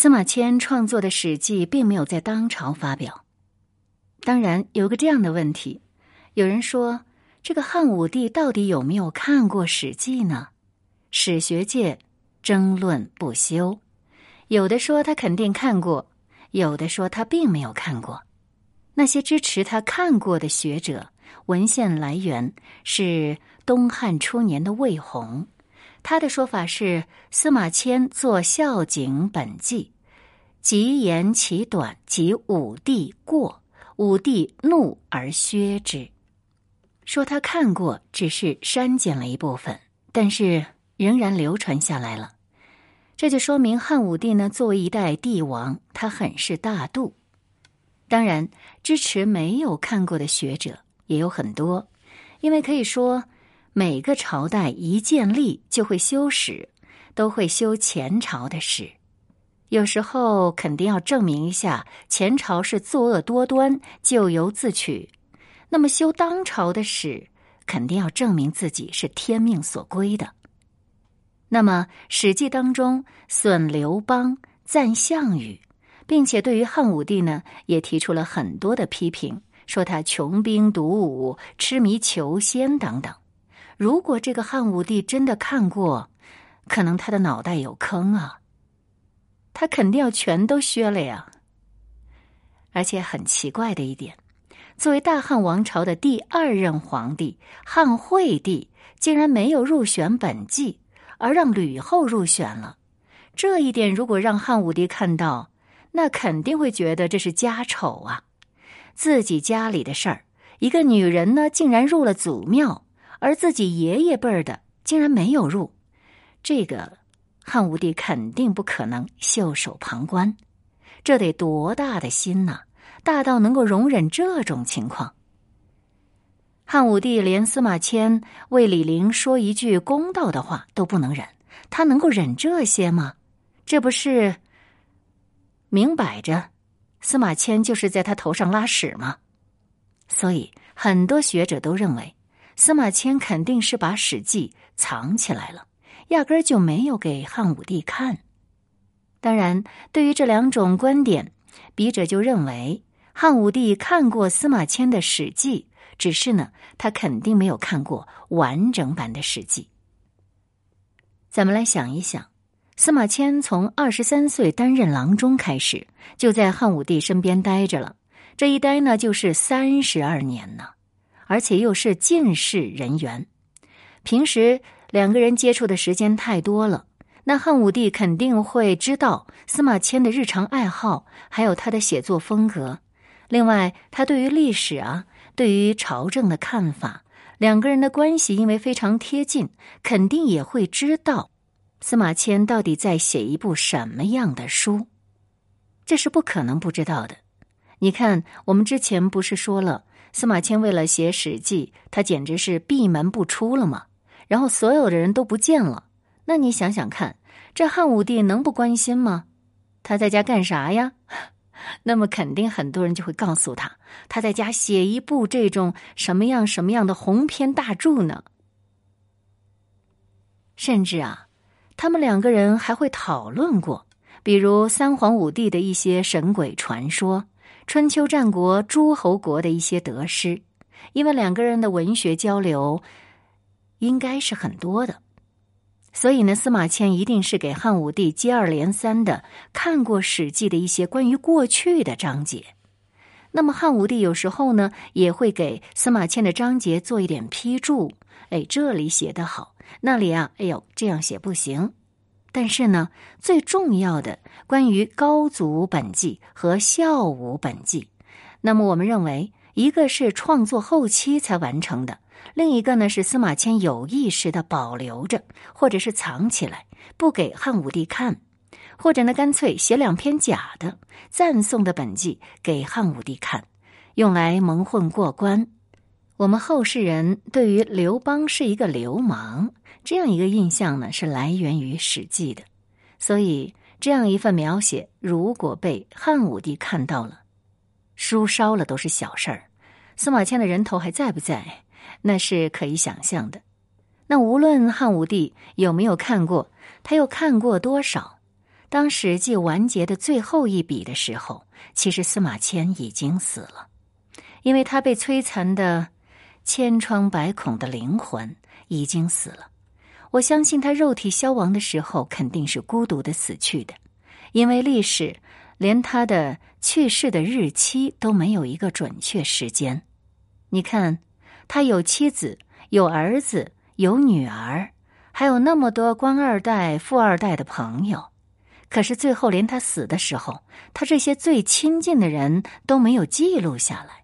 司马迁创作的《史记》并没有在当朝发表。当然，有个这样的问题：有人说，这个汉武帝到底有没有看过《史记》呢？史学界争论不休，有的说他肯定看过，有的说他并没有看过。那些支持他看过的学者，文献来源是东汉初年的魏宏，他的说法是司马迁作《孝景本纪》，极言其短，及武帝过，武帝怒而削之。说他看过，只是删减了一部分，但是仍然流传下来了。这就说明汉武帝呢，作为一代帝王，他很是大度。当然，支持没有看过的学者也有很多，因为可以说每个朝代一建立就会修史，都会修前朝的史。有时候肯定要证明一下前朝是作恶多端、咎由自取，那么修当朝的史，肯定要证明自己是天命所归的。那么《史记》当中损刘邦、赞项羽。并且对于汉武帝呢，也提出了很多的批评，说他穷兵黩武、痴迷求仙等等。如果这个汉武帝真的看过，可能他的脑袋有坑啊，他肯定要全都削了呀。而且很奇怪的一点，作为大汉王朝的第二任皇帝，汉惠帝竟然没有入选本纪，而让吕后入选了。这一点如果让汉武帝看到，那肯定会觉得这是家丑啊！自己家里的事儿，一个女人呢，竟然入了祖庙，而自己爷爷辈儿的竟然没有入，这个汉武帝肯定不可能袖手旁观。这得多大的心呐！大到能够容忍这种情况。汉武帝连司马迁为李陵说一句公道的话都不能忍，他能够忍这些吗？这不是？明摆着，司马迁就是在他头上拉屎吗。所以很多学者都认为，司马迁肯定是把《史记》藏起来了，压根儿就没有给汉武帝看。当然，对于这两种观点，笔者就认为汉武帝看过司马迁的《史记》，只是呢，他肯定没有看过完整版的《史记》。咱们来想一想。司马迁从二十三岁担任郎中开始，就在汉武帝身边待着了。这一待呢，就是三十二年呢，而且又是进士人员。平时两个人接触的时间太多了，那汉武帝肯定会知道司马迁的日常爱好，还有他的写作风格。另外，他对于历史啊，对于朝政的看法，两个人的关系因为非常贴近，肯定也会知道。司马迁到底在写一部什么样的书？这是不可能不知道的。你看，我们之前不是说了，司马迁为了写《史记》，他简直是闭门不出了嘛？然后所有的人都不见了。那你想想看，这汉武帝能不关心吗？他在家干啥呀？那么肯定很多人就会告诉他，他在家写一部这种什么样什么样的鸿篇大著呢？甚至啊。他们两个人还会讨论过，比如三皇五帝的一些神鬼传说，春秋战国诸侯国的一些得失，因为两个人的文学交流应该是很多的，所以呢，司马迁一定是给汉武帝接二连三的看过《史记》的一些关于过去的章节。那么汉武帝有时候呢，也会给司马迁的章节做一点批注，哎，这里写的好。那里啊，哎呦，这样写不行。但是呢，最重要的关于高祖本纪和孝武本纪，那么我们认为，一个是创作后期才完成的，另一个呢是司马迁有意识的保留着，或者是藏起来不给汉武帝看，或者呢干脆写两篇假的赞颂的本纪给汉武帝看，用来蒙混过关。我们后世人对于刘邦是一个流氓这样一个印象呢，是来源于《史记》的。所以这样一份描写，如果被汉武帝看到了，书烧了都是小事儿。司马迁的人头还在不在？那是可以想象的。那无论汉武帝有没有看过，他又看过多少？当《史记》完结的最后一笔的时候，其实司马迁已经死了，因为他被摧残的千疮百孔的灵魂已经死了。我相信他肉体消亡的时候，肯定是孤独的死去的，因为历史连他的去世的日期都没有一个准确时间。你看，他有妻子，有儿子，有女儿，还有那么多官二代、富二代的朋友。可是最后，连他死的时候，他这些最亲近的人都没有记录下来。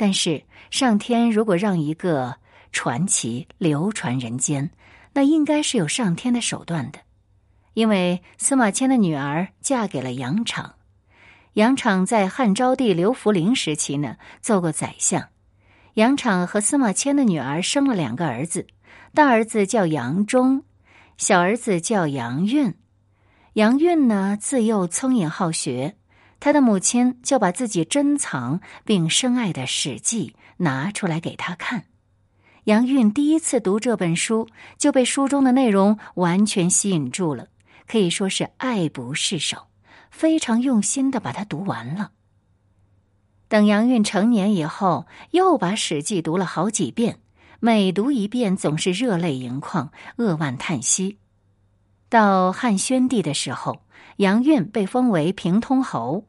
但是，上天如果让一个传奇流传人间，那应该是有上天的手段的。因为司马迁的女儿嫁给了杨敞。杨敞在汉昭帝刘弗陵时期呢，做过宰相。杨敞和司马迁的女儿生了两个儿子，大儿子叫杨忠，小儿子叫杨运。杨运呢，自幼聪颖好学，他的母亲就把自己珍藏并深爱的《史记》拿出来给他看。杨韵第一次读这本书，就被书中的内容完全吸引住了，可以说是爱不释手。非常用心的把它读完了。等杨韵成年以后，又把《史记》读了好几遍，每读一遍总是热泪盈眶、扼腕叹息。到汉宣帝的时候，杨运被封为平通侯。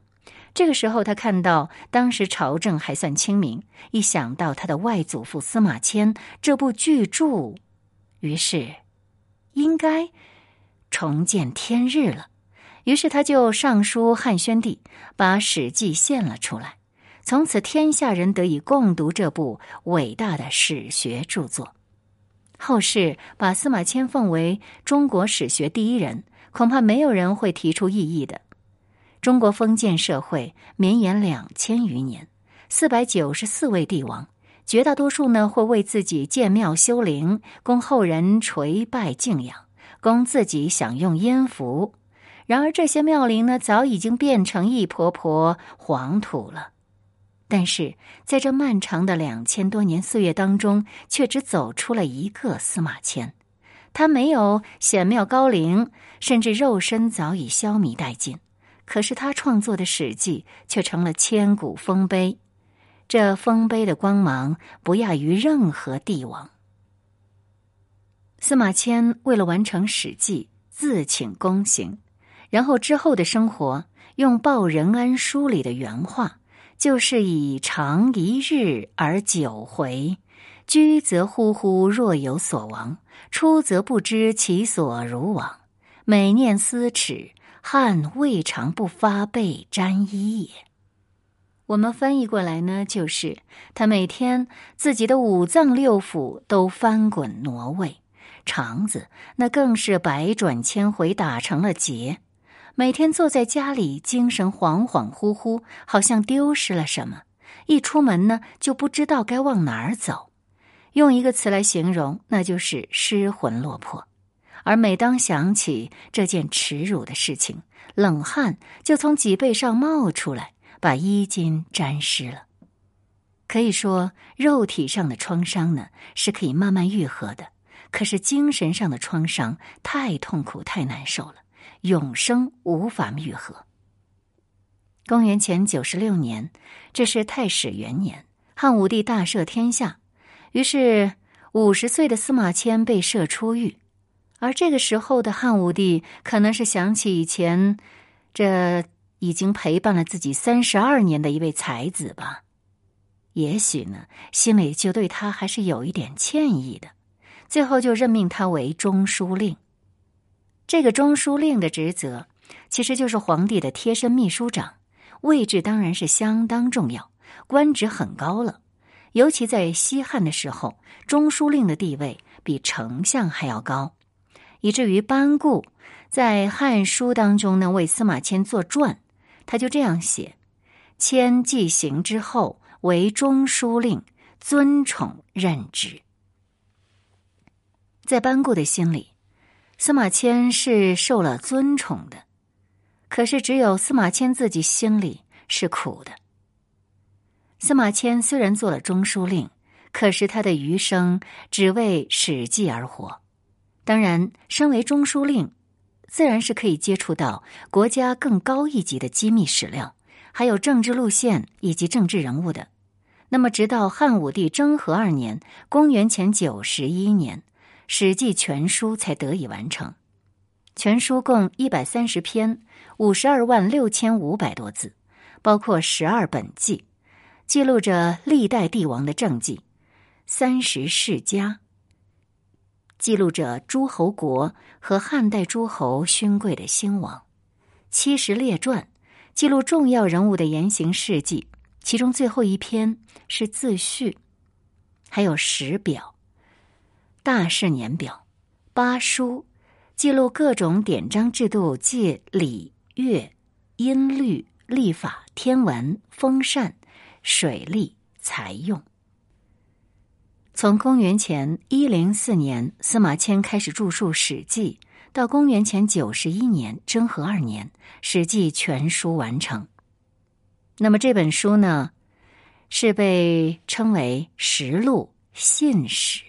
这个时候，他看到当时朝政还算清明，一想到他的外祖父司马迁这部巨著，于是应该重见天日了。于是他就上书汉宣帝，把《史记》献了出来。从此，天下人得以共读这部伟大的史学著作。后世把司马迁奉为中国史学第一人，恐怕没有人会提出异议的。中国封建社会绵延两千余年，四百九十四位帝王，绝大多数呢会为自己建庙修陵，供后人垂拜敬仰，供自己享用烟福。然而，这些庙陵呢，早已经变成一坨坨黄土了。但是，在这漫长的两千多年岁月当中，却只走出了一个司马迁。他没有显庙高龄，甚至肉身早已消弭殆尽。可是，他创作的《史记》却成了千古丰碑。这丰碑的光芒，不亚于任何帝王。司马迁为了完成《史记》，自请宫刑。然后之后的生活，用《报任安书》里的原话，就是以长一日而久回，居则忽忽若有所亡，出则不知其所如往，每念思耻，汗未尝不发被沾衣也。我们翻译过来呢，就是他每天自己的五脏六腑都翻滚挪位，肠子那更是百转千回，打成了结。每天坐在家里，精神恍恍惚惚，好像丢失了什么。一出门呢，就不知道该往哪儿走。用一个词来形容，那就是失魂落魄。而每当想起这件耻辱的事情，冷汗就从脊背上冒出来，把衣襟沾湿了。可以说，肉体上的创伤呢是可以慢慢愈合的，可是精神上的创伤太痛苦、太难受了。永生无法愈合。公元前九十六年，这是太史元年，汉武帝大赦天下，于是五十岁的司马迁被赦出狱。而这个时候的汉武帝，可能是想起以前这已经陪伴了自己三十二年的一位才子吧，也许呢，心里就对他还是有一点歉意的，最后就任命他为中书令。这个中书令的职责，其实就是皇帝的贴身秘书长，位置当然是相当重要，官职很高了。尤其在西汉的时候，中书令的地位比丞相还要高，以至于班固在《汉书》当中呢为司马迁作传，他就这样写：“迁既行之后，为中书令，尊宠任职。”在班固的心里。司马迁是受了尊宠的，可是只有司马迁自己心里是苦的。司马迁虽然做了中书令，可是他的余生只为《史记》而活。当然，身为中书令，自然是可以接触到国家更高一级的机密史料，还有政治路线以及政治人物的。那么，直到汉武帝征和二年（公元前九十一年），《史记》全书才得以完成。全书共一百三十篇，五十二万六千五百多字，包括十二本纪，记录着历代帝王的政绩；三十世家，记录着诸侯国和汉代诸侯勋贵的兴亡；七十列传，记录重要人物的言行事迹。其中最后一篇是自序，还有史表、大事年表、八书，记录各种典章制度，借礼乐、音律、历法、天文、风扇、水利、财用。从公元前一零四年司马迁开始著述《史记》，到公元前九十一年征和二年，《史记》全书完成。那么这本书呢，是被称为实录信史，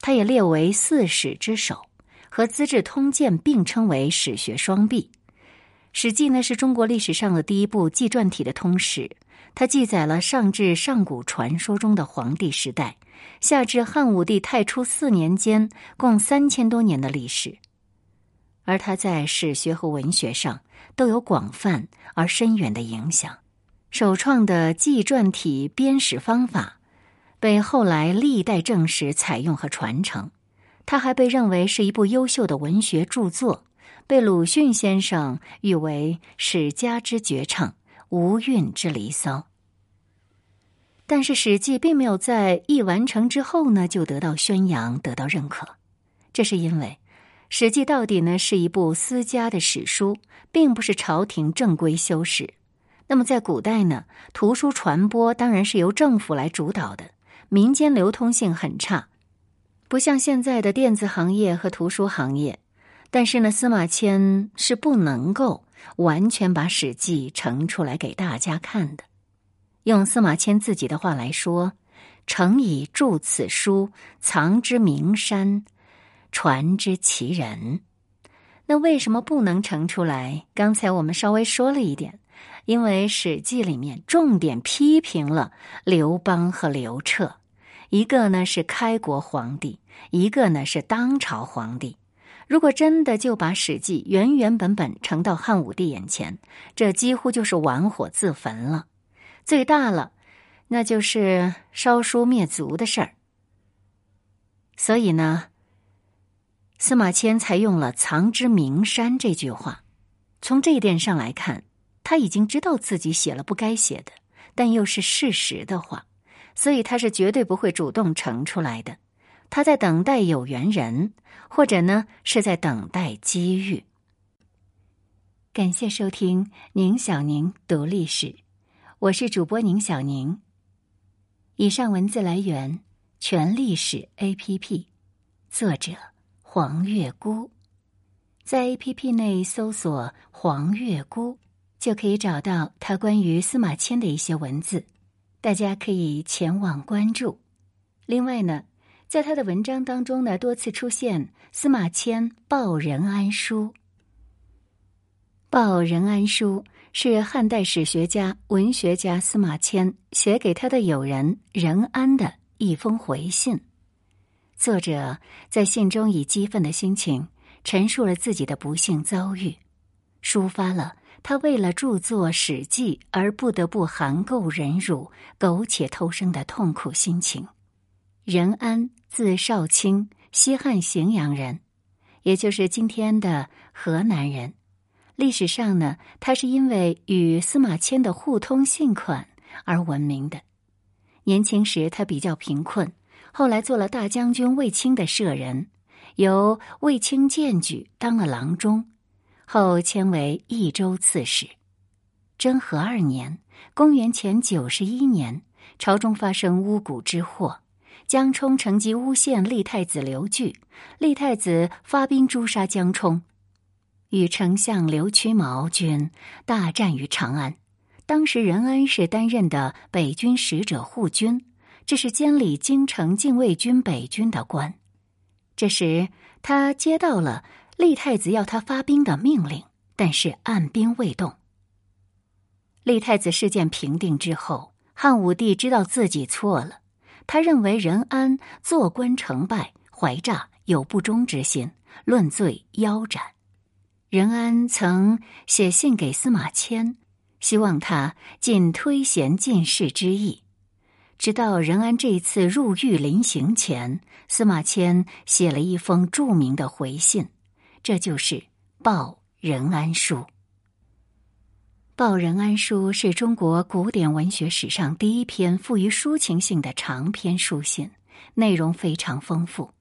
它也列为四史之首，和《资治通鉴》并称为史学双璧。《史记》呢是中国历史上的第一部纪传体的通史，它记载了上至上古传说中的黄帝时代，下至汉武帝太初四年间共三千多年的历史。而他在史学和文学上都有广泛而深远的影响。首创的纪传体编史方法被后来历代正史采用和传承。它还被认为是一部优秀的文学著作，被鲁迅先生誉为史家之绝唱，无韵之离骚。但是《史记》并没有在一完成之后呢就得到宣扬、得到认可，这是因为。《史记》到底呢是一部私家的史书，并不是朝廷正规修史。那么在古代呢，图书传播当然是由政府来主导的，民间流通性很差，不像现在的电子行业和图书行业。但是呢，司马迁是不能够完全把《史记》呈出来给大家看的。用司马迁自己的话来说：“诚以著此书，藏之名山。”传之其人，那为什么不能呈出来？刚才我们稍微说了一点，因为《史记》里面重点批评了刘邦和刘彻，一个呢是开国皇帝，一个呢是当朝皇帝。如果真的就把《史记》原原本本呈到汉武帝眼前，这几乎就是玩火自焚了。最大了，那就是烧书灭族的事儿。所以呢。司马迁才用了“藏之名山”这句话，从这一点上来看，他已经知道自己写了不该写的，但又是事实的话，所以他是绝对不会主动呈出来的。他在等待有缘人，或者呢是在等待机遇。感谢收听宁小宁读历史，我是主播宁小宁。以上文字来源全历史 APP，作者。黄月姑，在 A P P 内搜索“黄月姑”，就可以找到他关于司马迁的一些文字，大家可以前往关注。另外呢，在他的文章当中呢，多次出现司马迁报任安书。报任安书是汉代史学家、文学家司马迁写给他的友人任安的一封回信。作者在信中以激愤的心情陈述了自己的不幸遭遇，抒发了他为了著作《史记》而不得不含垢忍辱、苟且偷生的痛苦心情。任安，字少卿，西汉荥阳人，也就是今天的河南人。历史上呢，他是因为与司马迁的互通信款而闻名的。年轻时，他比较贫困。后来做了大将军卫青的舍人，由卫青荐举当了郎中，后迁为益州刺史。征和二年（公元前九十一年），朝中发生巫蛊之祸，江充乘机诬陷立太子刘据，立太子发兵诛杀江充，与丞相刘屈毛军大战于长安。当时任安是担任的北军使者护军。这是监理京城禁卫军北军的官。这时，他接到了立太子要他发兵的命令，但是按兵未动。立太子事件平定之后，汉武帝知道自己错了，他认为任安做官成败，怀诈有不忠之心，论罪腰斩。任安曾写信给司马迁，希望他尽推贤进士之意。直到任安这次入狱临刑前，司马迁写了一封著名的回信，这就是《报任安书》。《报任安书》是中国古典文学史上第一篇富于抒情性的长篇书信，内容非常丰富。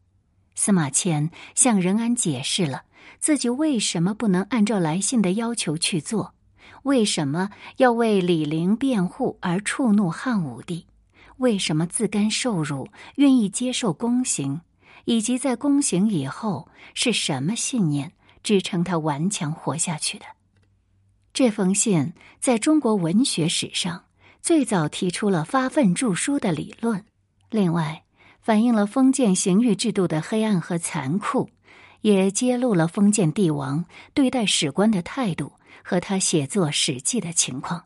司马迁向任安解释了自己为什么不能按照来信的要求去做，为什么要为李陵辩护而触怒汉武帝。为什么自甘受辱，愿意接受宫刑，以及在宫刑以后是什么信念支撑他顽强活下去的？这封信在中国文学史上最早提出了发愤著书的理论，另外反映了封建刑狱制度的黑暗和残酷，也揭露了封建帝王对待史官的态度和他写作《史记》的情况。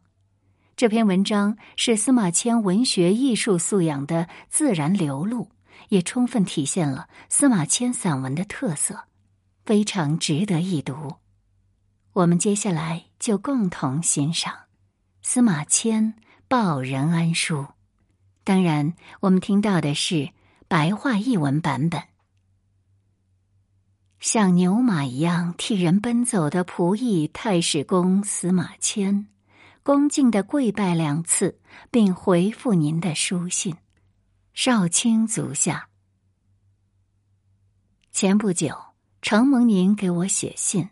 这篇文章是司马迁文学艺术素养的自然流露，也充分体现了司马迁散文的特色，非常值得一读。我们接下来就共同欣赏司马迁报任安书。当然，我们听到的是白话译文版本。像牛马一样替人奔走的仆役太史公司马迁。恭敬的跪拜两次，并回复您的书信。少卿足下。前不久，承蒙您给我写信，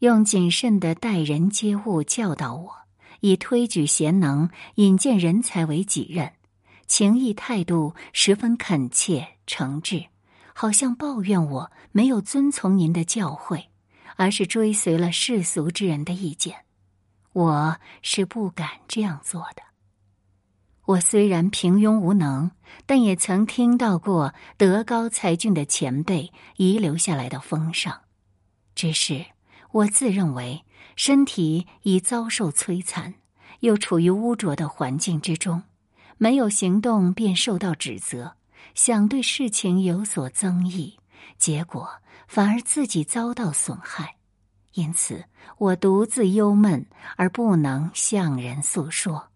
用谨慎的待人接物教导我，以推举贤能、引荐人才为己任，情谊态度十分恳切诚挚，好像抱怨我没有遵从您的教诲，而是追随了世俗之人的意见。我是不敢这样做的。我虽然平庸无能，但也曾听到过德高才俊的前辈遗留下来的风尚。只是我自认为身体已遭受摧残，又处于污浊的环境之中，没有行动便受到指责，想对事情有所增益，结果反而自己遭到损害。因此，我独自忧闷而不能向人诉说。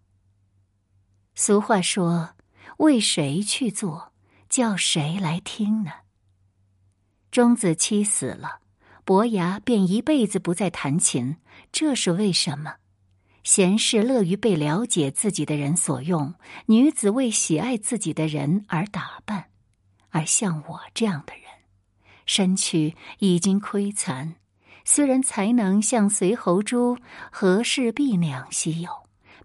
俗话说：“为谁去做，叫谁来听呢？”钟子期死了，伯牙便一辈子不再弹琴，这是为什么？贤士乐于被了解自己的人所用，女子为喜爱自己的人而打扮，而像我这样的人，身躯已经亏残。虽然才能像随侯珠、和氏璧那样稀有，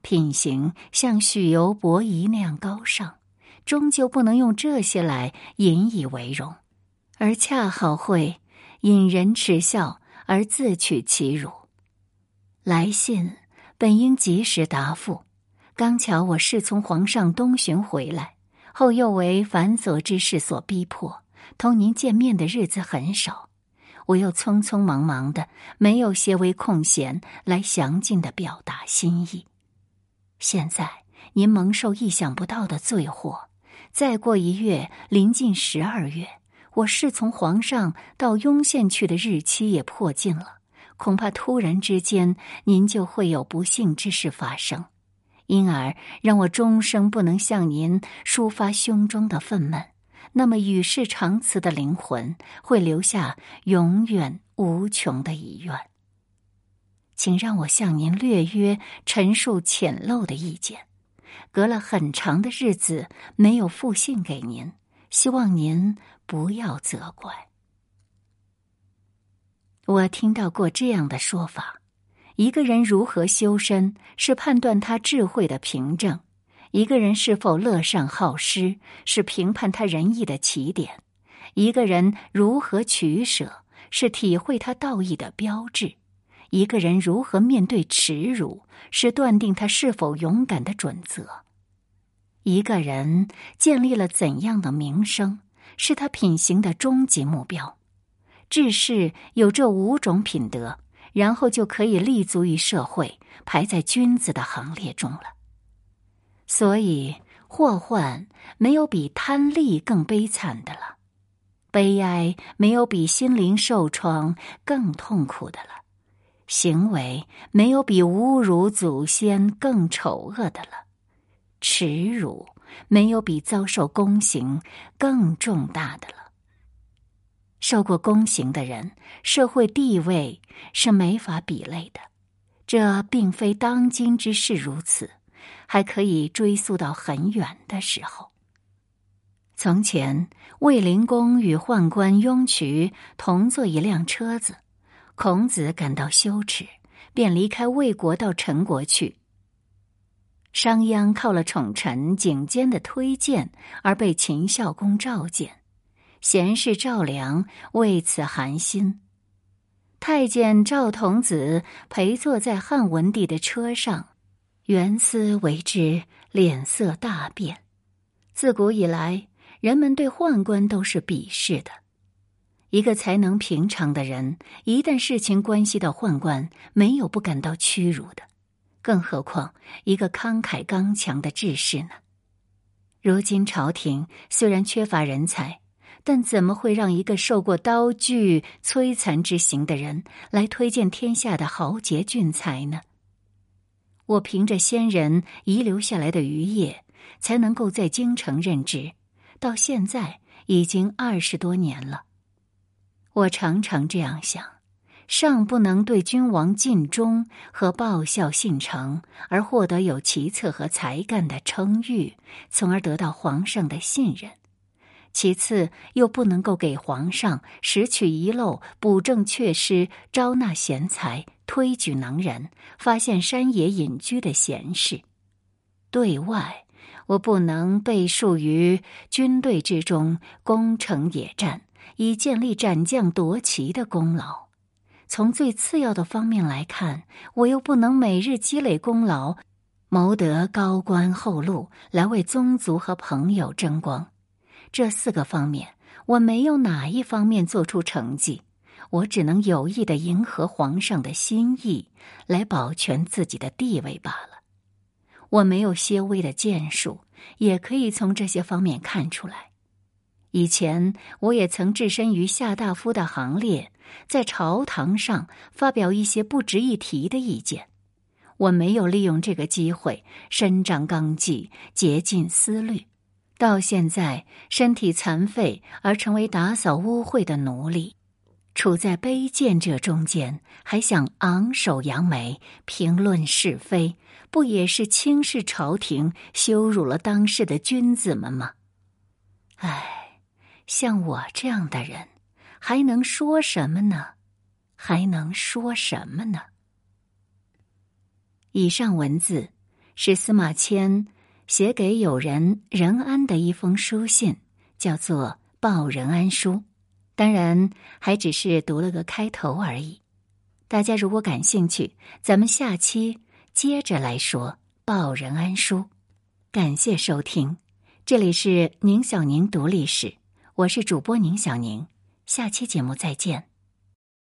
品行像许由伯夷那样高尚，终究不能用这些来引以为荣，而恰好会引人耻笑而自取其辱。来信本应及时答复，刚巧我是从皇上东巡回来，后又为繁琐之事所逼迫，同您见面的日子很少。我又匆匆忙忙的，没有些微空闲来详尽的表达心意。现在您蒙受意想不到的罪祸，再过一月，临近十二月，我是从皇上到雍县去的日期也迫近了，恐怕突然之间您就会有不幸之事发生，因而让我终生不能向您抒发胸中的愤懑。那么与世长辞的灵魂会留下永远无穷的遗愿。请让我向您略约陈述浅陋的意见。隔了很长的日子没有复信给您，希望您不要责怪。我听到过这样的说法：一个人如何修身，是判断他智慧的凭证。一个人是否乐善好施，是评判他仁义的起点；一个人如何取舍，是体会他道义的标志；一个人如何面对耻辱，是断定他是否勇敢的准则；一个人建立了怎样的名声，是他品行的终极目标。治世有这五种品德，然后就可以立足于社会，排在君子的行列中了。所以，祸患没有比贪利更悲惨的了，悲哀没有比心灵受创更痛苦的了，行为没有比侮辱祖先更丑恶的了，耻辱没有比遭受宫刑更重大的了。受过宫刑的人，社会地位是没法比类的。这并非当今之事如此，还可以追溯到很远的时候。从前，卫灵公与宦官雍渠同坐一辆车子，孔子感到羞耻，便离开魏国到陈国去。商鞅靠了宠臣景监的推荐，而被秦孝公召见。贤士赵良为此寒心。太监赵童子陪坐在汉文帝的车上，袁思为之脸色大变。自古以来，人们对宦官都是鄙视的。一个才能平常的人，一旦事情关系到宦官，没有不感到屈辱的。更何况一个慷慨刚强的志士呢？如今朝廷虽然缺乏人才。但怎么会让一个受过刀具摧残之刑的人来推荐天下的豪杰俊才呢？我凭着先人遗留下来的余业，才能够在京城任职，到现在已经二十多年了。我常常这样想：尚不能对君王尽忠和报效信诚，而获得有奇策和才干的称誉，从而得到皇上的信任。其次，又不能够给皇上拾取遗漏、补正缺失、招纳贤才、推举能人、发现山野隐居的贤士。对外，我不能被束于军队之中攻城野战，以建立斩将夺旗的功劳。从最次要的方面来看，我又不能每日积累功劳，谋得高官厚禄，来为宗族和朋友争光。这四个方面，我没有哪一方面做出成绩，我只能有意的迎合皇上的心意，来保全自己的地位罢了。我没有些微的建树，也可以从这些方面看出来。以前我也曾置身于下大夫的行列，在朝堂上发表一些不值一提的意见，我没有利用这个机会伸张纲纪，竭尽思虑。到现在，身体残废而成为打扫污秽的奴隶，处在卑贱者中间，还想昂首扬眉、评论是非，不也是轻视朝廷、羞辱了当世的君子们吗？唉，像我这样的人，还能说什么呢？还能说什么呢？以上文字是司马迁。写给友人任安的一封书信，叫做《报任安书》，当然还只是读了个开头而已。大家如果感兴趣，咱们下期接着来说《报任安书》。感谢收听，这里是宁小宁读历史，我是主播宁小宁，下期节目再见。